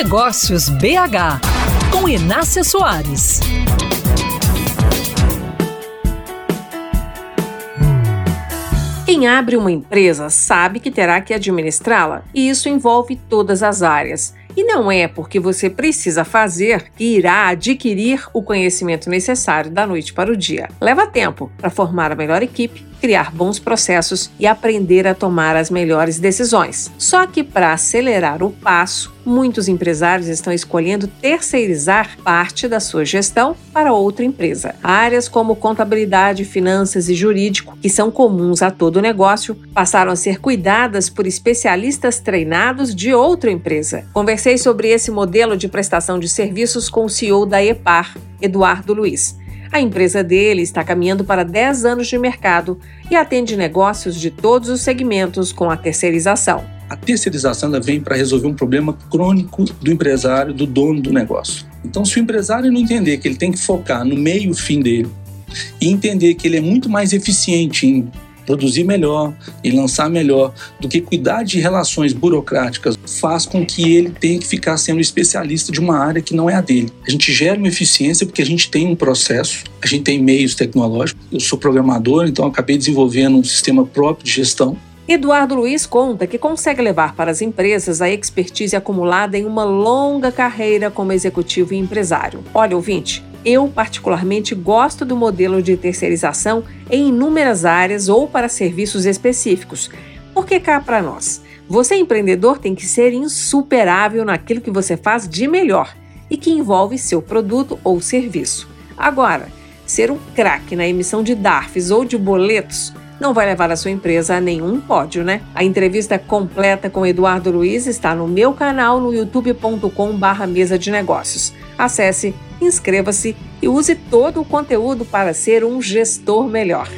Negócios BH, com Inácia Soares. Quem abre uma empresa sabe que terá que administrá-la, e isso envolve todas as áreas. E não é porque você precisa fazer que irá adquirir o conhecimento necessário da noite para o dia. Leva tempo para formar a melhor equipe, criar bons processos e aprender a tomar as melhores decisões. Só que para acelerar o passo, muitos empresários estão escolhendo terceirizar parte da sua gestão para outra empresa. Áreas como contabilidade, finanças e jurídico, que são comuns a todo negócio, passaram a ser cuidadas por especialistas treinados de outra empresa. Conversei sobre esse modelo de prestação de serviços com o CEO da EPAR, Eduardo Luiz. A empresa dele está caminhando para 10 anos de mercado e atende negócios de todos os segmentos com a terceirização. A terceirização vem para resolver um problema crônico do empresário, do dono do negócio. Então, se o empresário não entender que ele tem que focar no meio fim dele e entender que ele é muito mais eficiente em produzir melhor e lançar melhor do que cuidar de relações burocráticas faz com que ele tenha que ficar sendo especialista de uma área que não é a dele. A gente gera uma eficiência porque a gente tem um processo, a gente tem meios tecnológicos. Eu sou programador, então acabei desenvolvendo um sistema próprio de gestão Eduardo Luiz conta que consegue levar para as empresas a expertise acumulada em uma longa carreira como executivo e empresário. Olha, ouvinte, eu, particularmente, gosto do modelo de terceirização em inúmeras áreas ou para serviços específicos. Porque cá para nós, você empreendedor tem que ser insuperável naquilo que você faz de melhor e que envolve seu produto ou serviço. Agora, ser um craque na emissão de DARFs ou de boletos não vai levar a sua empresa a nenhum pódio, né? A entrevista completa com Eduardo Luiz está no meu canal no youtube.com/mesa de negócios. Acesse inscreva-se e use todo o conteúdo para ser um gestor melhor.